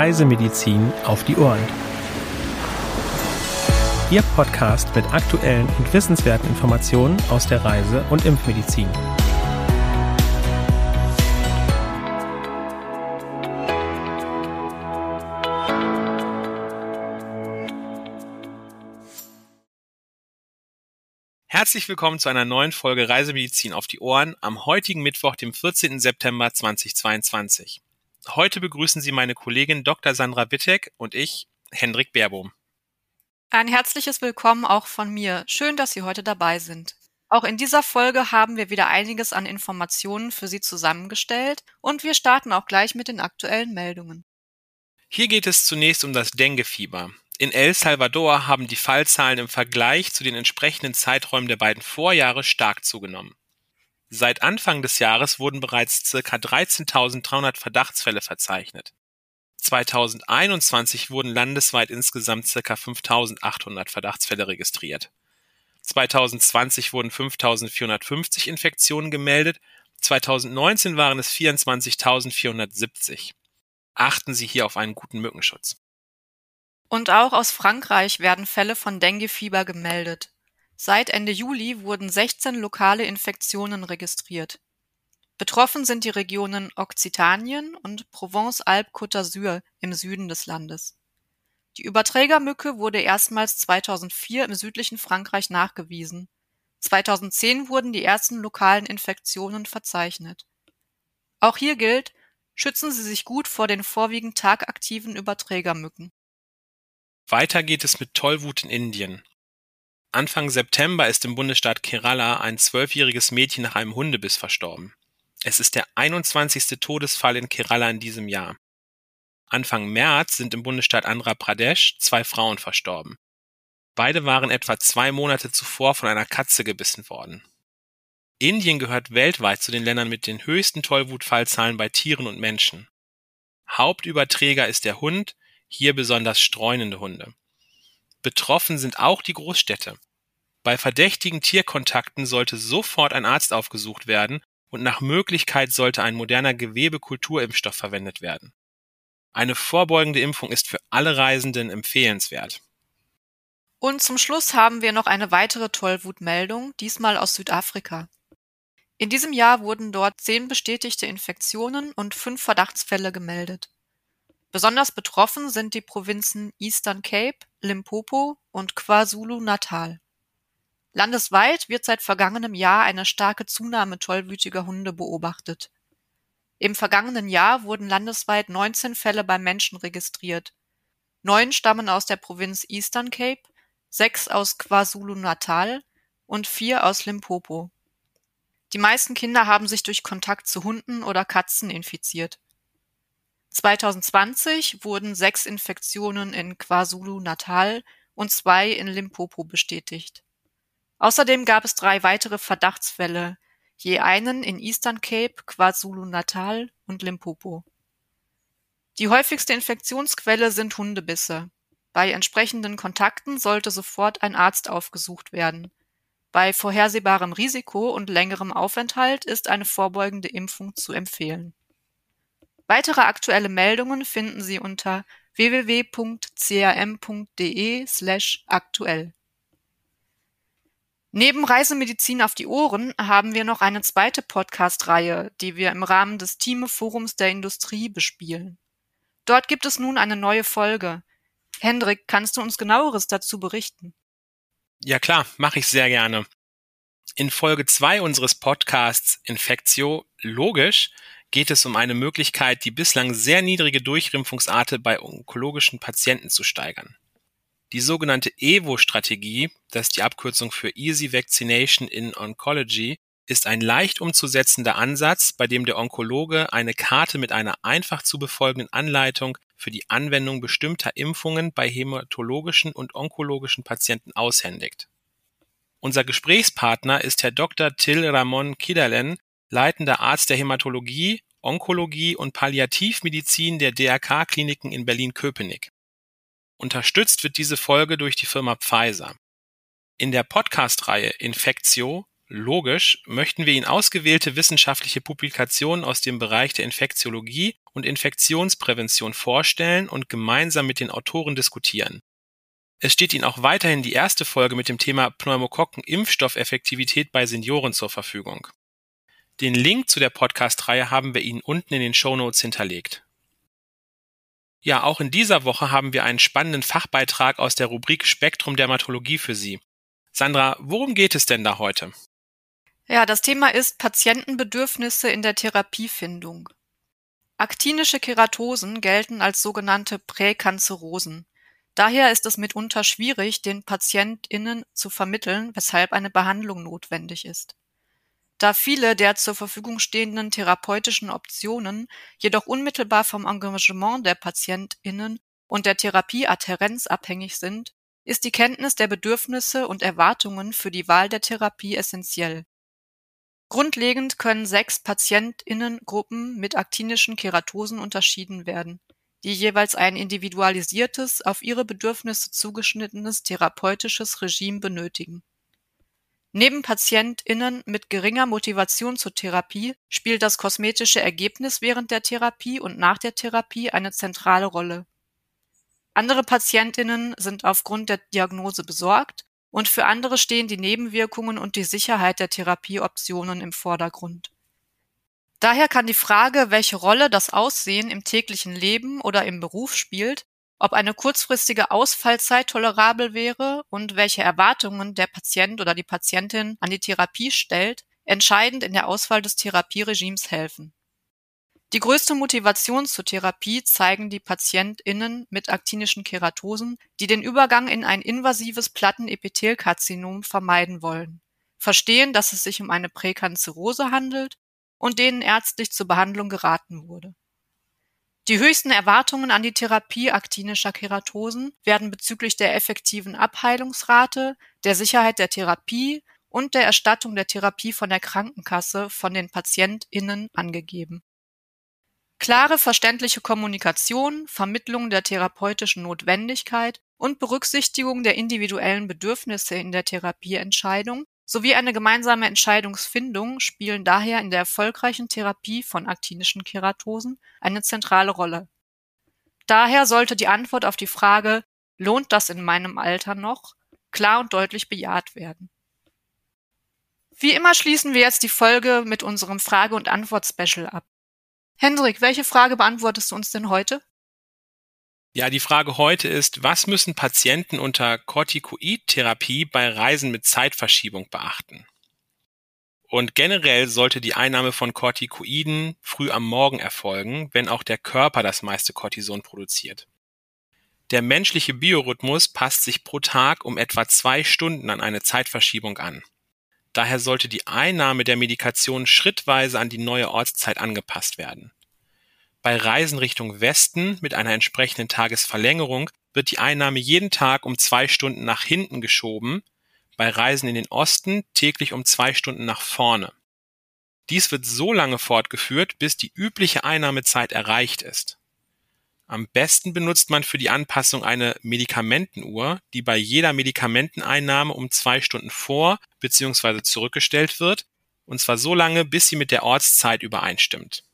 Reisemedizin auf die Ohren. Ihr Podcast mit aktuellen und wissenswerten Informationen aus der Reise- und Impfmedizin. Herzlich willkommen zu einer neuen Folge Reisemedizin auf die Ohren am heutigen Mittwoch, dem 14. September 2022. Heute begrüßen Sie meine Kollegin Dr. Sandra Wittek und ich, Hendrik Baerbohm. Ein herzliches Willkommen auch von mir. Schön, dass Sie heute dabei sind. Auch in dieser Folge haben wir wieder einiges an Informationen für Sie zusammengestellt und wir starten auch gleich mit den aktuellen Meldungen. Hier geht es zunächst um das Denguefieber. In El Salvador haben die Fallzahlen im Vergleich zu den entsprechenden Zeiträumen der beiden Vorjahre stark zugenommen. Seit Anfang des Jahres wurden bereits circa 13.300 Verdachtsfälle verzeichnet. 2021 wurden landesweit insgesamt circa 5.800 Verdachtsfälle registriert. 2020 wurden 5.450 Infektionen gemeldet, 2019 waren es 24.470. Achten Sie hier auf einen guten Mückenschutz. Und auch aus Frankreich werden Fälle von Denguefieber gemeldet. Seit Ende Juli wurden 16 lokale Infektionen registriert. Betroffen sind die Regionen Okzitanien und Provence-Alpes-Côte d'Azur im Süden des Landes. Die Überträgermücke wurde erstmals 2004 im südlichen Frankreich nachgewiesen. 2010 wurden die ersten lokalen Infektionen verzeichnet. Auch hier gilt, schützen Sie sich gut vor den vorwiegend tagaktiven Überträgermücken. Weiter geht es mit Tollwut in Indien. Anfang September ist im Bundesstaat Kerala ein zwölfjähriges Mädchen nach einem Hundebiss verstorben. Es ist der 21. Todesfall in Kerala in diesem Jahr. Anfang März sind im Bundesstaat Andhra Pradesh zwei Frauen verstorben. Beide waren etwa zwei Monate zuvor von einer Katze gebissen worden. Indien gehört weltweit zu den Ländern mit den höchsten Tollwutfallzahlen bei Tieren und Menschen. Hauptüberträger ist der Hund, hier besonders streunende Hunde. Betroffen sind auch die Großstädte. Bei verdächtigen Tierkontakten sollte sofort ein Arzt aufgesucht werden und nach Möglichkeit sollte ein moderner Gewebekulturimpfstoff verwendet werden. Eine vorbeugende Impfung ist für alle Reisenden empfehlenswert. Und zum Schluss haben wir noch eine weitere Tollwutmeldung, diesmal aus Südafrika. In diesem Jahr wurden dort zehn bestätigte Infektionen und fünf Verdachtsfälle gemeldet. Besonders betroffen sind die Provinzen Eastern Cape, Limpopo und KwaZulu-Natal. Landesweit wird seit vergangenem Jahr eine starke Zunahme tollwütiger Hunde beobachtet. Im vergangenen Jahr wurden landesweit 19 Fälle beim Menschen registriert. Neun stammen aus der Provinz Eastern Cape, sechs aus KwaZulu-Natal und vier aus Limpopo. Die meisten Kinder haben sich durch Kontakt zu Hunden oder Katzen infiziert. 2020 wurden sechs Infektionen in KwaZulu-Natal und zwei in Limpopo bestätigt. Außerdem gab es drei weitere Verdachtsfälle, je einen in Eastern Cape, KwaZulu-Natal und Limpopo. Die häufigste Infektionsquelle sind Hundebisse. Bei entsprechenden Kontakten sollte sofort ein Arzt aufgesucht werden. Bei vorhersehbarem Risiko und längerem Aufenthalt ist eine vorbeugende Impfung zu empfehlen. Weitere aktuelle Meldungen finden Sie unter www.cam.de/aktuell. Neben Reisemedizin auf die Ohren haben wir noch eine zweite Podcast-Reihe, die wir im Rahmen des Thieme-Forums der Industrie bespielen. Dort gibt es nun eine neue Folge. Hendrik, kannst du uns genaueres dazu berichten? Ja klar, mache ich sehr gerne. In Folge 2 unseres Podcasts Infektio logisch geht es um eine Möglichkeit, die bislang sehr niedrige Durchrimpfungsrate bei onkologischen Patienten zu steigern. Die sogenannte EVO-Strategie, das ist die Abkürzung für Easy Vaccination in Oncology, ist ein leicht umzusetzender Ansatz, bei dem der Onkologe eine Karte mit einer einfach zu befolgenden Anleitung für die Anwendung bestimmter Impfungen bei hämatologischen und onkologischen Patienten aushändigt. Unser Gesprächspartner ist Herr Dr. Till Ramon Kidalen, leitender Arzt der Hämatologie, Onkologie und Palliativmedizin der DRK-Kliniken in Berlin-Köpenick. Unterstützt wird diese Folge durch die Firma Pfizer. In der Podcast-Reihe Infektio logisch möchten wir Ihnen ausgewählte wissenschaftliche Publikationen aus dem Bereich der Infektiologie und Infektionsprävention vorstellen und gemeinsam mit den Autoren diskutieren. Es steht Ihnen auch weiterhin die erste Folge mit dem Thema Pneumokokken-Impfstoffeffektivität bei Senioren zur Verfügung. Den Link zu der Podcast-Reihe haben wir Ihnen unten in den Show Notes hinterlegt. Ja, auch in dieser Woche haben wir einen spannenden Fachbeitrag aus der Rubrik Spektrum Dermatologie für Sie. Sandra, worum geht es denn da heute? Ja, das Thema ist Patientenbedürfnisse in der Therapiefindung. Aktinische Keratosen gelten als sogenannte Präkanzerosen. Daher ist es mitunter schwierig, den PatientInnen zu vermitteln, weshalb eine Behandlung notwendig ist. Da viele der zur Verfügung stehenden therapeutischen Optionen jedoch unmittelbar vom Engagement der PatientInnen und der Therapieadhärenz abhängig sind, ist die Kenntnis der Bedürfnisse und Erwartungen für die Wahl der Therapie essentiell. Grundlegend können sechs PatientInnengruppen mit aktinischen Keratosen unterschieden werden, die jeweils ein individualisiertes, auf ihre Bedürfnisse zugeschnittenes therapeutisches Regime benötigen Neben PatientInnen mit geringer Motivation zur Therapie spielt das kosmetische Ergebnis während der Therapie und nach der Therapie eine zentrale Rolle. Andere PatientInnen sind aufgrund der Diagnose besorgt und für andere stehen die Nebenwirkungen und die Sicherheit der Therapieoptionen im Vordergrund. Daher kann die Frage, welche Rolle das Aussehen im täglichen Leben oder im Beruf spielt, ob eine kurzfristige Ausfallzeit tolerabel wäre und welche Erwartungen der Patient oder die Patientin an die Therapie stellt, entscheidend in der Auswahl des Therapieregimes helfen. Die größte Motivation zur Therapie zeigen die PatientInnen mit aktinischen Keratosen, die den Übergang in ein invasives Plattenepithelkarzinom vermeiden wollen, verstehen, dass es sich um eine Präkanzerose handelt und denen ärztlich zur Behandlung geraten wurde. Die höchsten Erwartungen an die Therapie aktinischer Keratosen werden bezüglich der effektiven Abheilungsrate, der Sicherheit der Therapie und der Erstattung der Therapie von der Krankenkasse von den PatientInnen angegeben. Klare, verständliche Kommunikation, Vermittlung der therapeutischen Notwendigkeit und Berücksichtigung der individuellen Bedürfnisse in der Therapieentscheidung sowie eine gemeinsame Entscheidungsfindung spielen daher in der erfolgreichen Therapie von aktinischen Keratosen eine zentrale Rolle. Daher sollte die Antwort auf die Frage Lohnt das in meinem Alter noch? klar und deutlich bejaht werden. Wie immer schließen wir jetzt die Folge mit unserem Frage- und Antwort-Special ab. Hendrik, welche Frage beantwortest du uns denn heute? Ja, die Frage heute ist, was müssen Patienten unter Corticoid-Therapie bei Reisen mit Zeitverschiebung beachten? Und generell sollte die Einnahme von Corticoiden früh am Morgen erfolgen, wenn auch der Körper das meiste Cortison produziert. Der menschliche Biorhythmus passt sich pro Tag um etwa zwei Stunden an eine Zeitverschiebung an. Daher sollte die Einnahme der Medikation schrittweise an die neue Ortszeit angepasst werden. Bei Reisen Richtung Westen mit einer entsprechenden Tagesverlängerung wird die Einnahme jeden Tag um zwei Stunden nach hinten geschoben, bei Reisen in den Osten täglich um zwei Stunden nach vorne. Dies wird so lange fortgeführt, bis die übliche Einnahmezeit erreicht ist. Am besten benutzt man für die Anpassung eine Medikamentenuhr, die bei jeder Medikamenteneinnahme um zwei Stunden vor bzw. zurückgestellt wird, und zwar so lange, bis sie mit der Ortszeit übereinstimmt.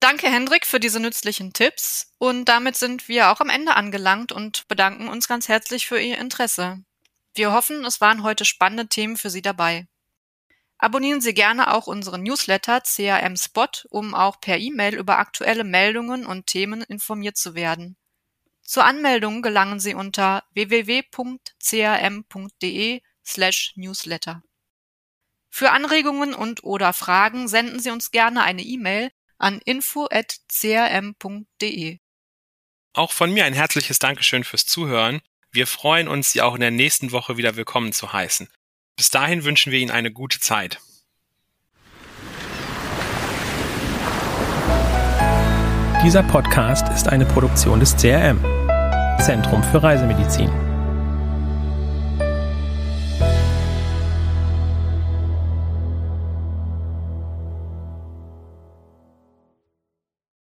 Danke, Hendrik, für diese nützlichen Tipps. Und damit sind wir auch am Ende angelangt und bedanken uns ganz herzlich für Ihr Interesse. Wir hoffen, es waren heute spannende Themen für Sie dabei. Abonnieren Sie gerne auch unseren Newsletter CRM Spot, um auch per E-Mail über aktuelle Meldungen und Themen informiert zu werden. Zur Anmeldung gelangen Sie unter www.crm.de slash newsletter. Für Anregungen und oder Fragen senden Sie uns gerne eine E-Mail an info.crm.de. Auch von mir ein herzliches Dankeschön fürs Zuhören. Wir freuen uns, Sie auch in der nächsten Woche wieder willkommen zu heißen. Bis dahin wünschen wir Ihnen eine gute Zeit. Dieser Podcast ist eine Produktion des CRM, Zentrum für Reisemedizin.